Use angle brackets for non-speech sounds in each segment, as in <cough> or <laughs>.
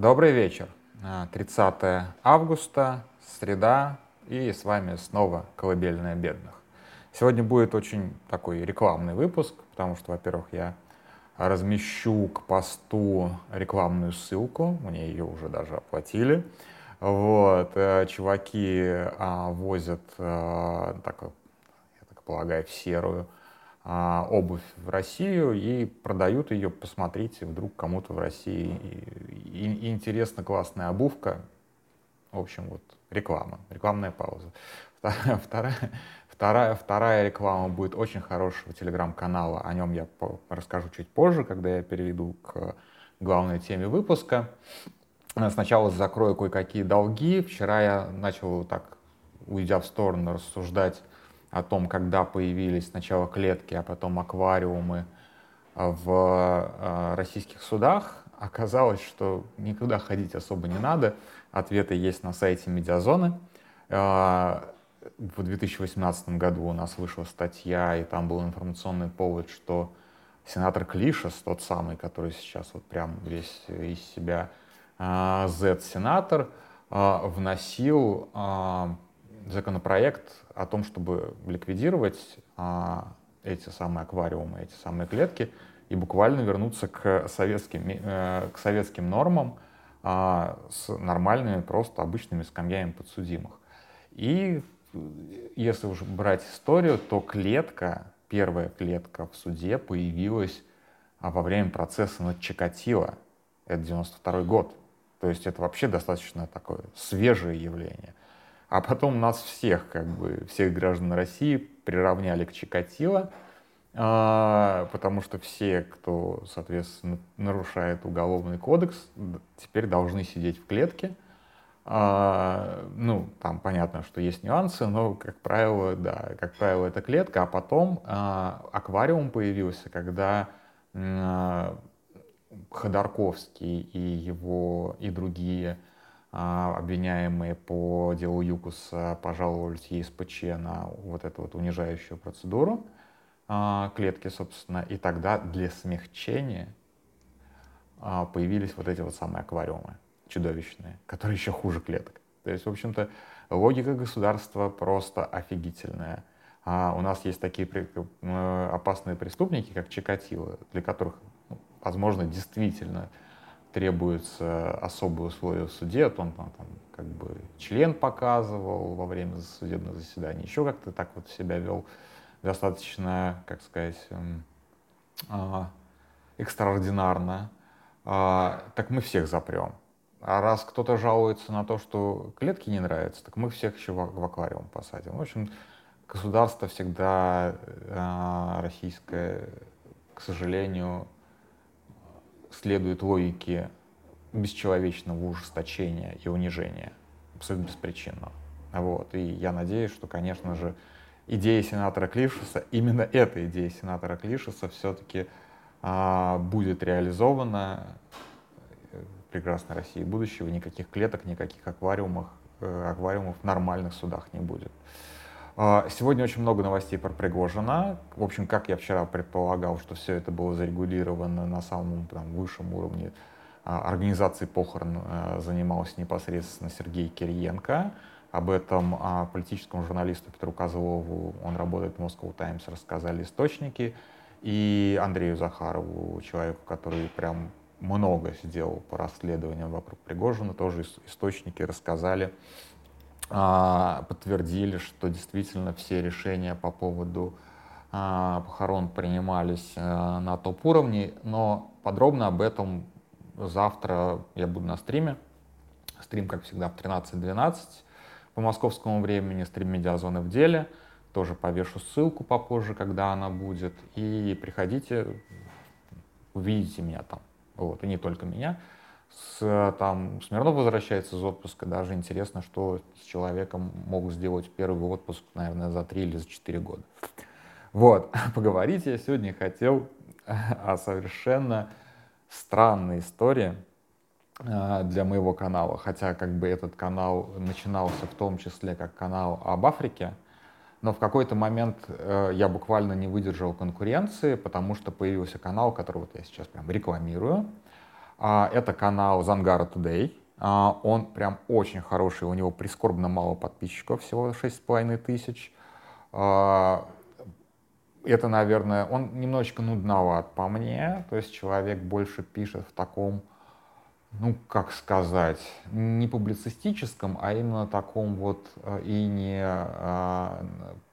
Добрый вечер. 30 августа, среда, и с вами снова «Колыбельная бедных». Сегодня будет очень такой рекламный выпуск, потому что, во-первых, я размещу к посту рекламную ссылку, мне ее уже даже оплатили. Вот, э, чуваки а, возят, а, так, я так полагаю, в серую а, обувь в Россию и продают ее, посмотрите, вдруг кому-то в России и, и, и интересно, классная обувка. В общем, вот реклама, рекламная пауза. Вторая, вторая, вторая реклама будет очень хорошего телеграм-канала, о нем я расскажу чуть позже, когда я перейду к главной теме выпуска. Сначала закрою кое-какие долги. Вчера я начал так, уйдя в сторону, рассуждать о том, когда появились сначала клетки, а потом аквариумы в э, российских судах, оказалось, что никуда ходить особо не надо. Ответы есть на сайте Медиазоны. Э, в 2018 году у нас вышла статья, и там был информационный повод, что сенатор Клишес, тот самый, который сейчас вот прям весь из себя Z-сенатор, вносил законопроект о том, чтобы ликвидировать а, эти самые аквариумы, эти самые клетки и буквально вернуться к советским, э, к советским нормам а, с нормальными, просто обычными скамьями подсудимых. И если уже брать историю, то клетка, первая клетка в суде появилась а, во время процесса над Чикатило. Это 92 год. То есть это вообще достаточно такое свежее явление. А потом нас всех, как бы, всех граждан России приравняли к Чикатило, а, потому что все, кто, соответственно, нарушает уголовный кодекс, теперь должны сидеть в клетке. А, ну, там понятно, что есть нюансы, но, как правило, да, как правило, это клетка. А потом а, аквариум появился, когда Ходорковский и его, и другие а, обвиняемые по делу ЮКУСа пожаловались ЕСПЧ на вот эту вот унижающую процедуру а, клетки, собственно, и тогда для смягчения а, появились вот эти вот самые аквариумы чудовищные, которые еще хуже клеток. То есть, в общем-то, логика государства просто офигительная. А у нас есть такие э, опасные преступники, как Чикатило, для которых, ну, возможно, действительно требуются особые условия в суде, то он там, там как бы член показывал во время судебного заседания, еще как-то так вот себя вел достаточно, как сказать, а, экстраординарно, а, так мы всех запрем. А раз кто-то жалуется на то, что клетки не нравятся, так мы всех еще в, аквариум посадим. В общем, государство всегда а, российское, к сожалению, следует логике бесчеловечного ужесточения и унижения, абсолютно беспричинно. Вот. И я надеюсь, что, конечно же, идея сенатора Клишеса, именно эта идея сенатора Клишеса все-таки а, будет реализована прекрасной России будущего. Никаких клеток, никаких аквариумов, э, аквариумов в нормальных судах не будет. А, сегодня очень много новостей про Пригожина. В общем, как я вчера предполагал, что все это было зарегулировано на самом там, высшем уровне а, организации похорон э, занимался непосредственно Сергей Кириенко. Об этом а, политическому журналисту Петру Козлову, он работает в Moscow Times, рассказали источники. И Андрею Захарову, человеку, который прям много сделал по расследованиям вокруг Пригожина, тоже источники рассказали подтвердили, что действительно все решения по поводу а, похорон принимались а, на топ-уровне, но подробно об этом завтра я буду на стриме. Стрим, как всегда, в 13.12 по московскому времени, стрим медиазоны в деле. Тоже повешу ссылку попозже, когда она будет. И приходите, увидите меня там. Вот, и не только меня с, там, Смирнов возвращается из отпуска, даже интересно, что с человеком могут сделать первый отпуск, наверное, за три или за четыре года. Вот, <laughs> поговорить я сегодня хотел <laughs> о совершенно странной истории э, для моего канала, хотя как бы этот канал начинался в том числе как канал об Африке, но в какой-то момент э, я буквально не выдержал конкуренции, потому что появился канал, который вот я сейчас прям рекламирую, это канал Зангара Today. А, он прям очень хороший, у него прискорбно мало подписчиков, всего 6,5 тысяч. А, это, наверное, он немножечко нудноват по мне, то есть человек больше пишет в таком, ну, как сказать, не публицистическом, а именно таком вот э, и не а,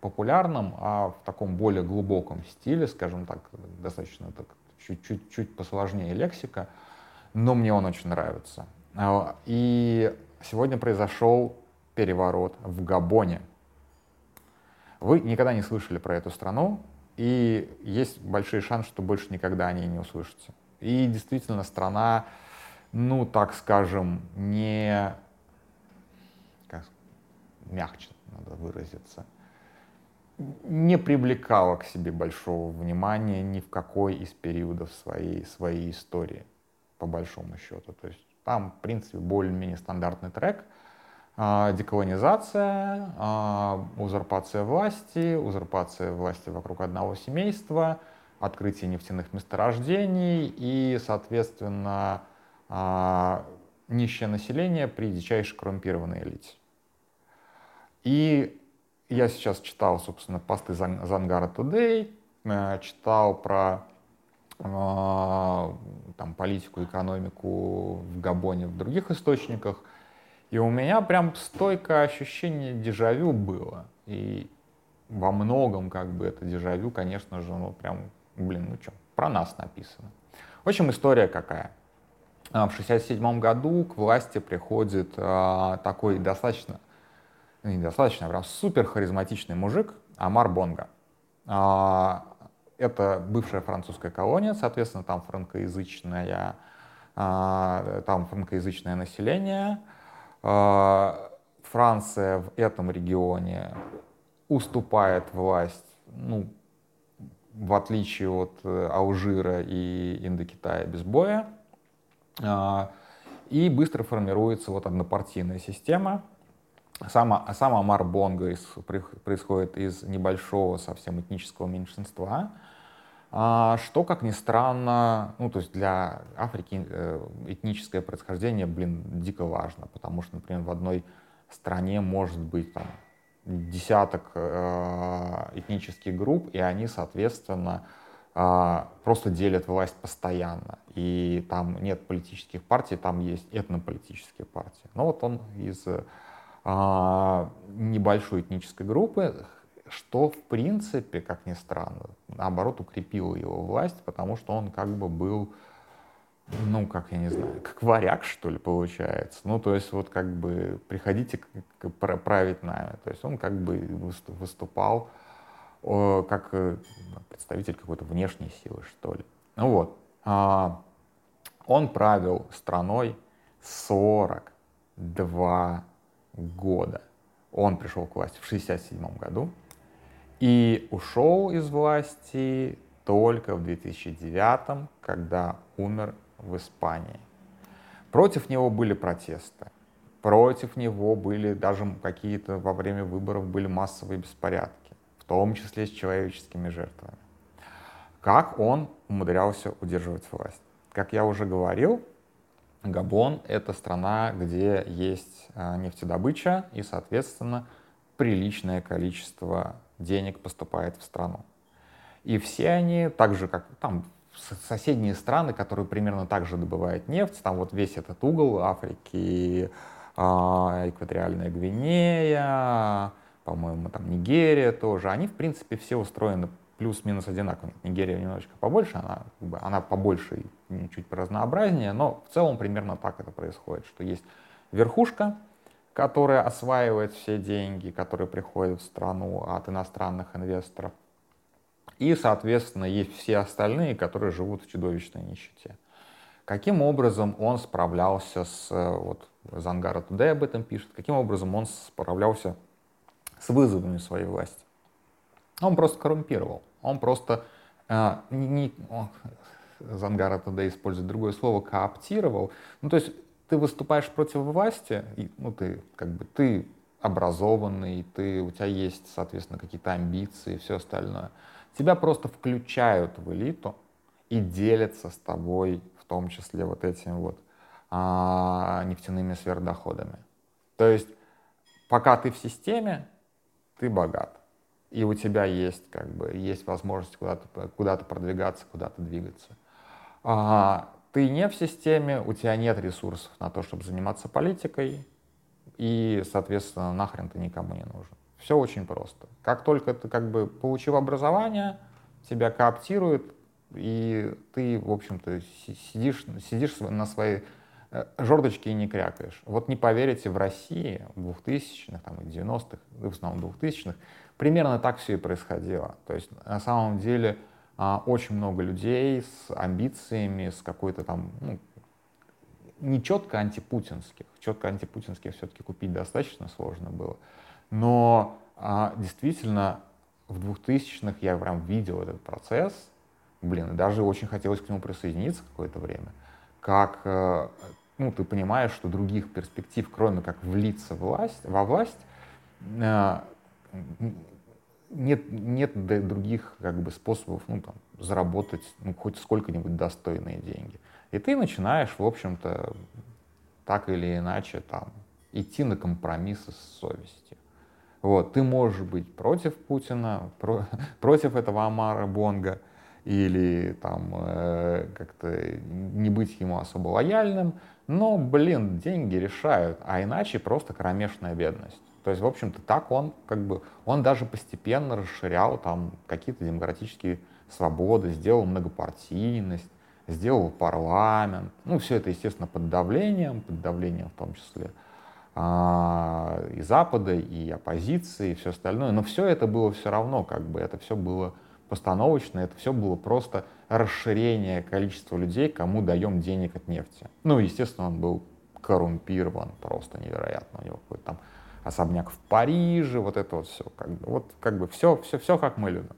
популярном, а в таком более глубоком стиле, скажем так, достаточно так, чуть-чуть посложнее лексика, но мне он очень нравится. А, и сегодня произошел переворот в Габоне. Вы никогда не слышали про эту страну, и есть большой шанс, что больше никогда о ней не услышите. И действительно страна, ну, так скажем, не... Как, мягче надо выразиться. Не привлекала к себе большого внимания ни в какой из периодов своей, своей истории, по большому счету. То есть там, в принципе, более-менее стандартный трек — а, деколонизация, а, узурпация власти, узурпация власти вокруг одного семейства, открытие нефтяных месторождений и, соответственно, а, нищее население при дичайше коррумпированной элите. И я сейчас читал, собственно, посты Зангара Today, э, читал про там, политику, экономику в Габоне в других источниках — и у меня прям стойкое ощущение дежавю было. И во многом как бы это дежавю, конечно же, ну прям, блин, ну что, про нас написано. В общем, история какая. А, в 67 году к власти приходит а, такой достаточно, ну, не достаточно, а прям супер харизматичный мужик Амар Бонга. А, это бывшая французская колония, соответственно, там франкоязычное, а, там франкоязычное население, а, Франция в этом регионе уступает власть, ну, в отличие от э, Алжира и Индокитая без боя. А, и быстро формируется вот однопартийная система. Сама, сама Амар Бонго происходит из небольшого совсем этнического меньшинства, а, что, как ни странно, ну, то есть для Африки э, этническое происхождение, блин, дико важно, потому что, например, в одной стране может быть там десяток э, этнических групп, и они, соответственно, э, просто делят власть постоянно. И там нет политических партий, там есть этнополитические партии. Но вот он из небольшой этнической группы, что, в принципе, как ни странно, наоборот, укрепило его власть, потому что он как бы был, ну, как я не знаю, как варяг, что ли, получается. Ну, то есть вот как бы приходите править нами. То есть он как бы выступал как э, представитель какой-то внешней силы, что ли. Ну вот. А, он правил страной 42 года. Он пришел к власти в 1967 году. И ушел из власти только в 2009, когда умер в Испании. Против него были протесты. Против него были даже какие-то во время выборов были массовые беспорядки, в том числе с человеческими жертвами. Как он умудрялся удерживать власть? Как я уже говорил, Габон — это страна, где есть а, нефтедобыча и, соответственно, приличное количество денег поступает в страну. И все они, так же как там соседние страны, которые примерно так же добывают нефть, там вот весь этот угол Африки, а, экваториальная Гвинея, по-моему, там Нигерия тоже, они, в принципе, все устроены плюс-минус одинаково. Нигерия немножечко побольше, она, как бы, она побольше и чуть разнообразнее, но в целом примерно так это происходит, что есть верхушка, которая осваивает все деньги, которые приходят в страну от иностранных инвесторов. И, соответственно, есть все остальные, которые живут в чудовищной нищете. Каким образом он справлялся с, вот Зангара Тудей об этом пишет, каким образом он справлялся с вызовами своей власти? Он просто коррумпировал. Он просто э, не, он, Зангара Тудей использует другое слово, кооптировал. Ну, то есть ты выступаешь против власти, и, ну, ты как бы ты образованный, ты, у тебя есть, соответственно, какие-то амбиции и все остальное. Тебя просто включают в элиту и делятся с тобой в том числе вот этими вот а, нефтяными сверхдоходами. То есть пока ты в системе, ты богат. И у тебя есть, как бы, есть возможность куда-то куда продвигаться, куда-то двигаться. А, ты не в системе, у тебя нет ресурсов на то, чтобы заниматься политикой, и, соответственно, нахрен ты никому не нужен. Все очень просто. Как только ты как бы получил образование, тебя кооптируют, и ты, в общем-то, сидишь, сидишь на своей э, жердочке и не крякаешь. Вот не поверите, в России в 2000-х, там, 90-х, в основном 2000-х, примерно так все и происходило. То есть на самом деле а, очень много людей с амбициями, с какой-то там, ну, не четко антипутинских, четко антипутинских все-таки купить достаточно сложно было, но а, действительно в 2000-х я прям видел этот процесс, блин, даже очень хотелось к нему присоединиться какое-то время, как, э, ну, ты понимаешь, что других перспектив, кроме как влиться власть, во власть, э, нет, нет других как бы, способов ну, там, заработать ну, хоть сколько-нибудь достойные деньги. И ты начинаешь, в общем-то, так или иначе там, идти на компромиссы с совестью. Вот, ты можешь быть против Путина, про, <laughs> против этого Амара Бонга, или там э, как-то не быть ему особо лояльным, но, блин, деньги решают, а иначе просто кромешная бедность. То есть, в общем-то, так он как бы, он даже постепенно расширял там какие-то демократические свободы, сделал многопартийность, сделал парламент. Ну, все это, естественно, под давлением, под давлением в том числе а, и Запада, и оппозиции, и все остальное. Но все это было все равно, как бы, это все было постановочно, это все было просто расширение количества людей, кому даем денег от нефти. Ну, естественно, он был коррумпирован просто невероятно. У него какой-то там особняк в Париже, вот это вот все, как бы, вот как бы все, все, все как мы любим.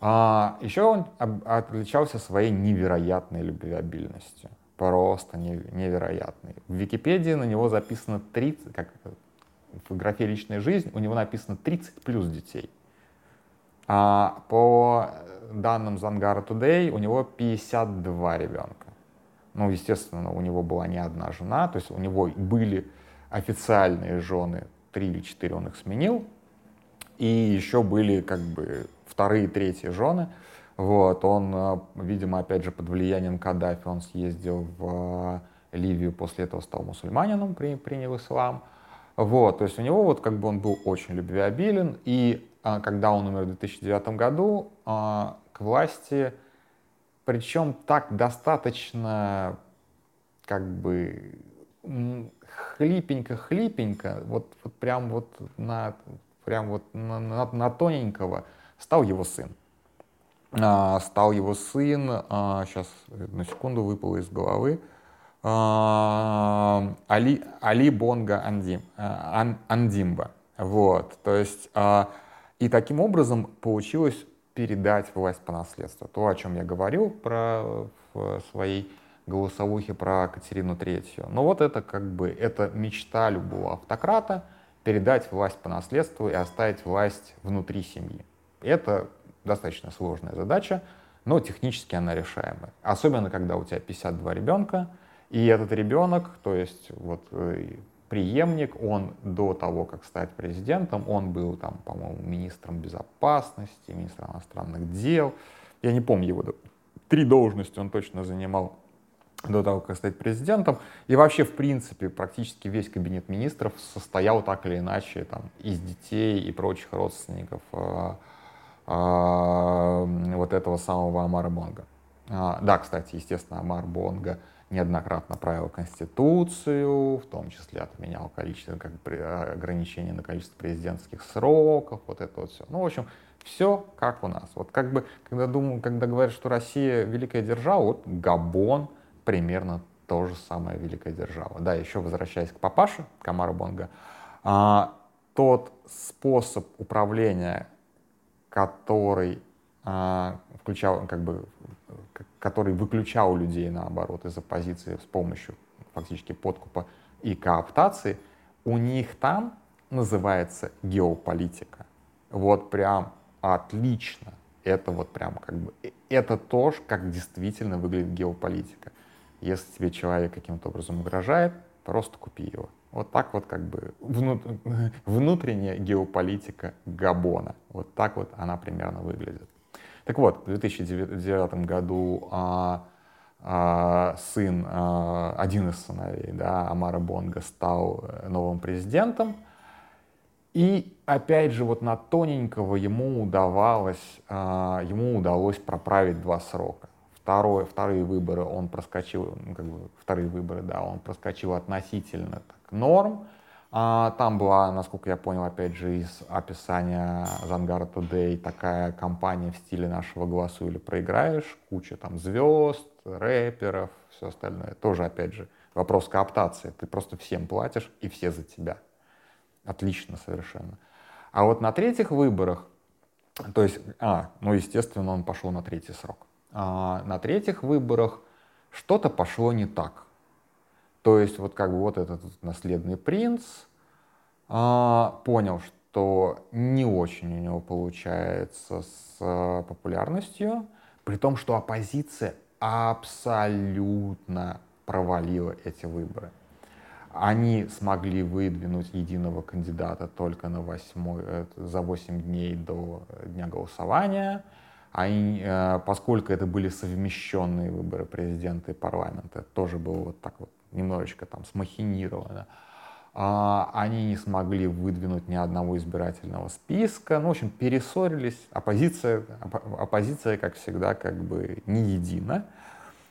А, еще он отличался своей невероятной любвеобильностью. Просто невероятной. В Википедии на него записано 30, как в графе «Личная жизнь» у него написано 30 плюс детей. А по данным Зангара Today у него 52 ребенка. Ну, естественно, у него была не одна жена, то есть у него были официальные жены три или четыре он их сменил, и еще были как бы вторые третьи жены. Вот, он, э, видимо, опять же, под влиянием Каддафи он съездил в э, Ливию, после этого стал мусульманином, при, принял ислам. Вот, то есть у него вот как бы он был очень любвеобилен, и а, когда он умер в 2009 году, а, к власти, причем так достаточно как бы хлипенько-хлипенько, вот, вот прям вот на, прям вот на, на, на тоненького стал его сын. А, стал его сын, а, сейчас на секунду выпало из головы, а, Али, Али Бонга Андим, а, Ан, Андимба. Вот, то есть, а, и таким образом получилось передать власть по наследству. То, о чем я говорил про в своей голосовухи про Катерину Третью. Но вот это как бы, это мечта любого автократа, передать власть по наследству и оставить власть внутри семьи. Это достаточно сложная задача, но технически она решаемая. Особенно, когда у тебя 52 ребенка, и этот ребенок, то есть вот э, преемник, он до того, как стать президентом, он был там, по-моему, министром безопасности, министром иностранных дел. Я не помню его, три должности он точно занимал до того, как стать президентом. И вообще, в принципе, практически весь кабинет министров состоял так или иначе там, из детей и прочих родственников э, э, вот этого самого Амара Бонга. А, да, кстати, естественно, Амар Бонга неоднократно правил Конституцию, в том числе отменял количество, как при, ограничения на количество президентских сроков, вот это вот все. Ну, в общем, все как у нас. Вот как бы, когда думаю, когда говорят, что Россия великая держава, вот Габон — примерно то же самое великая держава. Да, еще возвращаясь к папаше Камара Бонга, а, тот способ управления, который а, включал, как бы, который выключал людей, наоборот, из оппозиции с помощью фактически подкупа и кооптации, у них там называется геополитика. Вот прям отлично. Это вот прям как бы, это то, как действительно выглядит геополитика. Если тебе человек каким-то образом угрожает, просто купи его. Вот так вот как бы внут... <laughs> внутренняя геополитика Габона. Вот так вот она примерно выглядит. Так вот, в 2009 году а, а, сын, а, один из сыновей, да, Амара Бонга, стал э, новым президентом. И опять же, вот на тоненького ему удавалось, а, ему удалось проправить два срока. Второе, вторые выборы он проскочил, ну, как бы вторые выборы, да, он проскочил относительно так, норм. А, там была, насколько я понял, опять же, из описания Зангара Today такая компания в стиле нашего голосу или проиграешь, куча там звезд, рэперов, все остальное. Тоже, опять же, вопрос кооптации. Ты просто всем платишь, и все за тебя. Отлично совершенно. А вот на третьих выборах, то есть, а, ну, естественно, он пошел на третий срок. А, на третьих выборах что-то пошло не так. То есть вот как бы вот этот наследный принц а, понял, что не очень у него получается с а, популярностью, при том, что оппозиция абсолютно провалила эти выборы. Они смогли выдвинуть единого кандидата только на 8, за 8 дней до дня голосования. Они, э, поскольку это были совмещенные выборы президента и парламента, тоже было вот так вот немножечко там смахинировано. А, они не смогли выдвинуть ни одного избирательного списка. Ну, в общем, перессорились. Оппозиция, оппозиция как всегда, как бы не едина.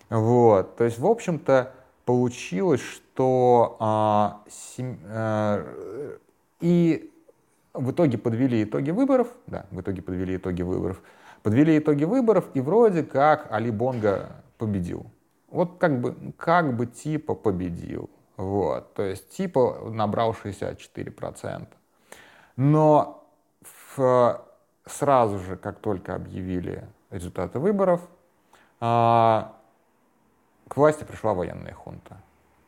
Вот. То есть, в общем-то, получилось, что а, сем, а, и в итоге подвели итоги выборов, да, в итоге подвели итоги выборов, подвели итоги выборов, и вроде как Али Бонга победил. Вот как бы, как бы типа победил. Вот, то есть типа набрал 64%. Но в, сразу же, как только объявили результаты выборов, а, к власти пришла военная хунта.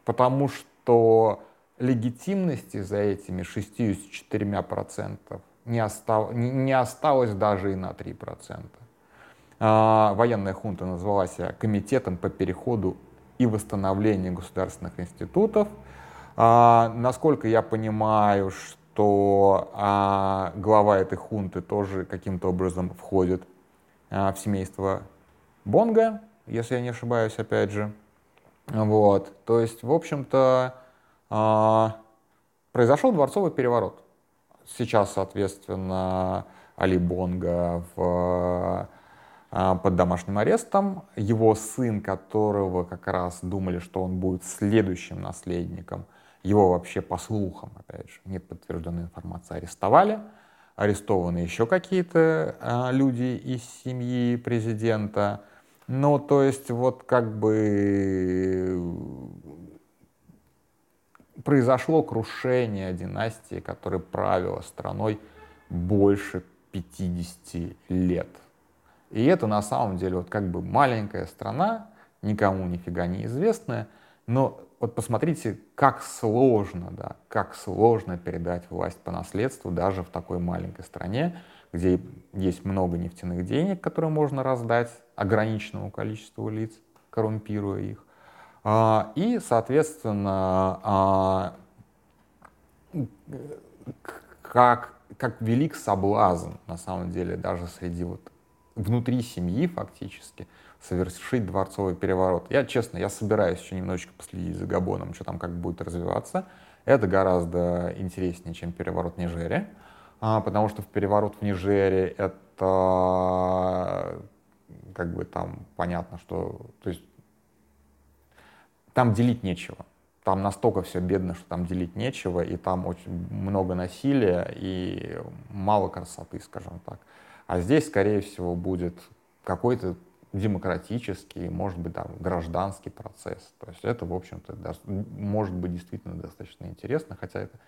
Потому что легитимности за этими 64% не, остав, не, не осталось даже и на 3%. А, военная хунта называлась Комитетом по переходу и восстановлению государственных институтов. А, насколько я понимаю, что а, глава этой хунты тоже каким-то образом входит а, в семейство Бонга, если я не ошибаюсь, опять же. Вот. То есть, в общем-то, а, произошел дворцовый переворот. Сейчас, соответственно, Али Бонга в а, под домашним арестом. Его сын, которого как раз думали, что он будет следующим наследником, его вообще по слухам, опять же, нет подтвержденной информации, арестовали. Арестованы еще какие-то а, люди из семьи президента. Ну, то есть вот как бы произошло крушение династии, которая правила страной больше 50 лет. И это на самом деле вот как бы маленькая страна, никому нифига не известная, но вот посмотрите, как сложно, да, как сложно передать власть по наследству даже в такой маленькой стране, где есть много нефтяных денег, которые можно раздать ограниченному количеству лиц, коррумпируя их. А, и, соответственно, а, как, как велик соблазн, на самом деле, даже среди вот внутри семьи фактически совершить дворцовый переворот. Я, честно, я собираюсь еще немножечко последить за Габоном, что там как будет развиваться. Это гораздо интереснее, чем переворот в Нижере, а, потому что в переворот в Нижере это как бы там понятно, что то есть там делить нечего. Там настолько все бедно, что там делить нечего, и там очень много насилия и мало красоты, скажем так. А здесь, скорее всего, будет какой-то демократический, может быть, там, гражданский процесс. То есть это, в общем-то, может быть действительно достаточно интересно, хотя это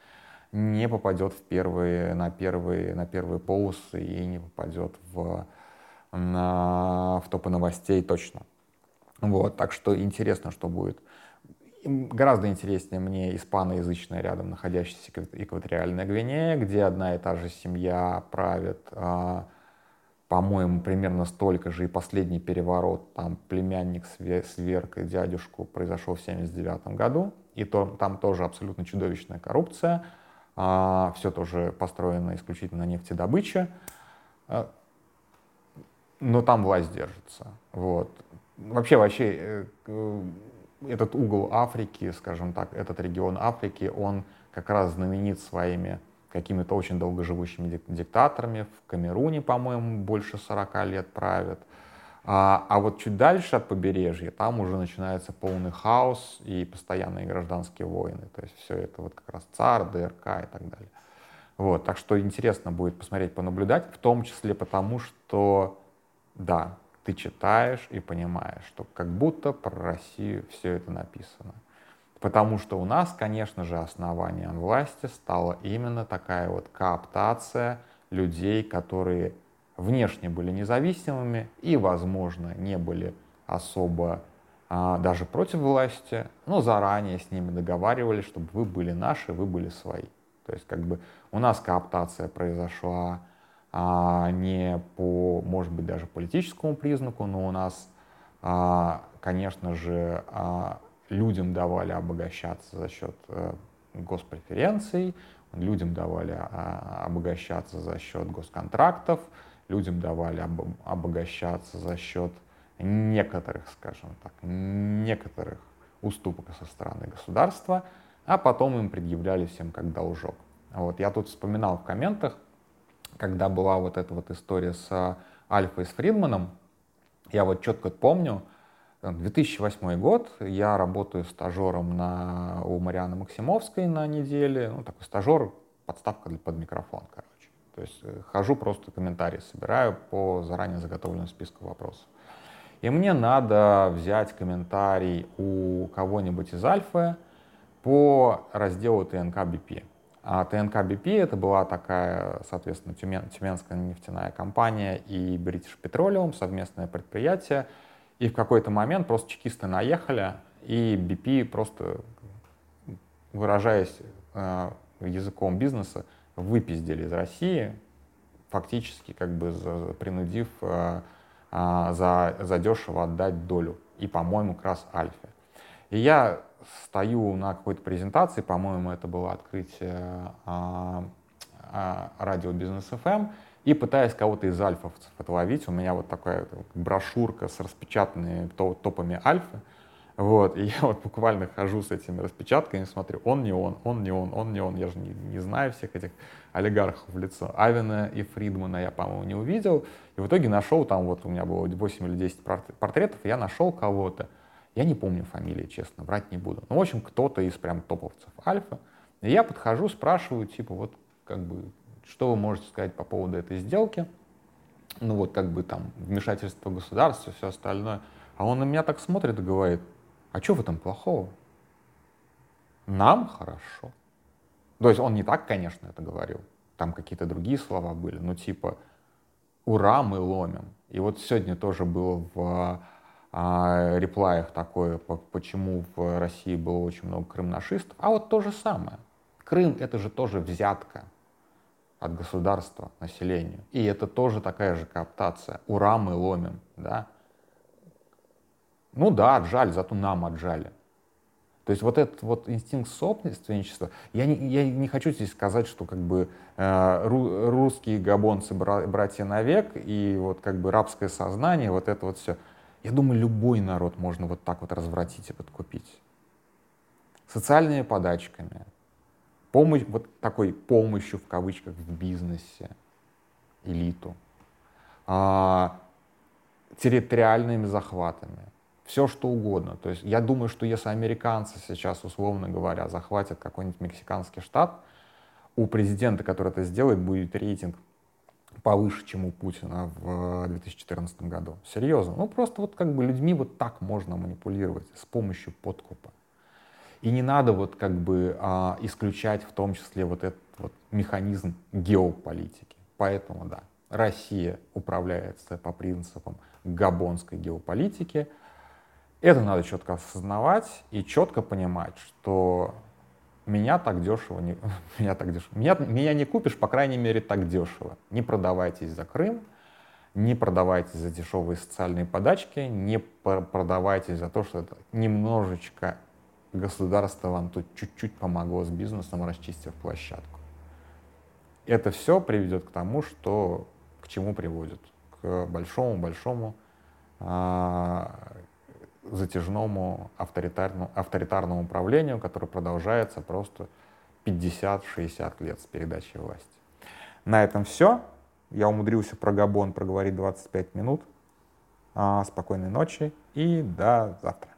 не попадет в первые, на, первые, на первые полосы и не попадет в, на, в топы новостей точно. Вот, так что интересно, что будет. Гораздо интереснее мне испаноязычная рядом находящаяся экваториальная Гвинея, где одна и та же семья правит а, по-моему, примерно столько же и последний переворот, там племянник сверг и дядюшку произошел в 79 году, и то, там тоже абсолютно чудовищная коррупция, а, все тоже построено исключительно на нефтедобыче, а, но там власть держится. Вот. Вообще, вообще, э, этот угол Африки, скажем так, этот регион Африки, он как раз знаменит своими какими-то очень долгоживущими диктаторами. В Камеруне, по-моему, больше 40 лет правят. А, а вот чуть дальше от побережья, там уже начинается полный хаос и постоянные гражданские войны. То есть все это вот как раз ЦАР, ДРК и так далее. Вот, так что интересно будет посмотреть, понаблюдать, в том числе потому, что, да, ты читаешь и понимаешь, что как будто про Россию все это написано. Потому что у нас, конечно же, основанием власти стала именно такая вот кооптация людей, которые внешне были независимыми и, возможно, не были особо а, даже против власти, но заранее с ними договаривались, чтобы вы были наши, вы были свои. То есть как бы у нас кооптация произошла а, не по, может быть, даже политическому признаку, но у нас, а, конечно же, а, людям давали обогащаться за счет э, госпреференций, людям давали а, обогащаться за счет госконтрактов, людям давали обогащаться за счет некоторых, скажем так, некоторых уступок со стороны государства, а потом им предъявляли всем как должок. Вот, я тут вспоминал в комментах, когда была вот эта вот история с Альфой и с Фридманом, я вот четко помню, 2008 год, я работаю стажером на, у Марианы Максимовской на неделе, ну, такой стажер, подставка для, под микрофон, короче. То есть э, хожу, просто комментарии собираю по заранее заготовленному списку вопросов. И мне надо взять комментарий у кого-нибудь из Альфы по разделу ТНК БП. А ТНК БП это была такая, соответственно, Тюмен, Тюменская нефтяная компания и British Petroleum, совместное предприятие, и в какой-то момент просто чекисты наехали, и BP просто, выражаясь э, языком бизнеса, выпиздили из России, фактически как бы за, принудив э, э, за, за дешево отдать долю. И, по-моему, как раз Альфе. И я стою на какой-то презентации, по-моему, это было открытие э, э, радио Бизнес ФМ, и пытаясь кого-то из альфовцев отловить. У меня вот такая брошюрка с распечатанными топами альфы. Вот, и <laughs> я вот буквально хожу с этими распечатками, смотрю, он не он, он не он, он не он. Я же не, не знаю всех этих олигархов в лицо. Авина и Фридмана я, по-моему, не увидел. И в итоге нашел, там вот у меня было 8 или 10 портретов, я нашел кого-то. Я не помню фамилии, честно, брать не буду. Ну, в общем, кто-то из прям топовцев Альфа. И я подхожу, спрашиваю, типа, вот как бы, что вы можете сказать по поводу этой сделки? Ну вот как бы там вмешательство государства, все остальное. А он на меня так смотрит и говорит, а что в этом плохого? Нам хорошо. То есть он не так, конечно, это говорил. Там какие-то другие слова были, ну типа «Ура, мы ломим». И вот сегодня тоже было в а, реплаях такое, почему в России было очень много крымнашистов. А вот то же самое. Крым — это же тоже взятка от государства населению. И это тоже такая же кооптация. Ура, мы ломим, да. Ну да, отжали, зато нам отжали. То есть вот этот вот инстинкт собственничества, я не, я не хочу здесь сказать, что как бы э, русские габонцы бра, братья навек и вот как бы рабское сознание, вот это вот все. Я думаю, любой народ можно вот так вот развратить и подкупить. Социальными подачками, помощь, вот такой помощью в кавычках в бизнесе, элиту, а, территориальными захватами, все что угодно. То есть я думаю, что если американцы сейчас, условно говоря, захватят какой-нибудь мексиканский штат, у президента, который это сделает, будет рейтинг повыше, чем у Путина в 2014 году. Серьезно. Ну, просто вот как бы людьми вот так можно манипулировать с помощью подкупа. И не надо вот как бы а, исключать в том числе вот этот вот механизм геополитики. Поэтому да, Россия управляется по принципам габонской геополитики. Это надо четко осознавать и четко понимать, что меня так дешево не, <laughs> меня так дешево, меня, меня не купишь, по крайней мере, так дешево. Не продавайтесь за Крым, Не продавайте за дешевые социальные подачки, не продавайте за то, что это немножечко государство вам тут чуть-чуть помогло с бизнесом, расчистив площадку. Это все приведет к тому, что к чему приводит? К большому-большому а, затяжному авторитарному, авторитарному управлению, которое продолжается просто 50-60 лет с передачи власти. На этом все. Я умудрился про Габон проговорить 25 минут. А, спокойной ночи и до завтра.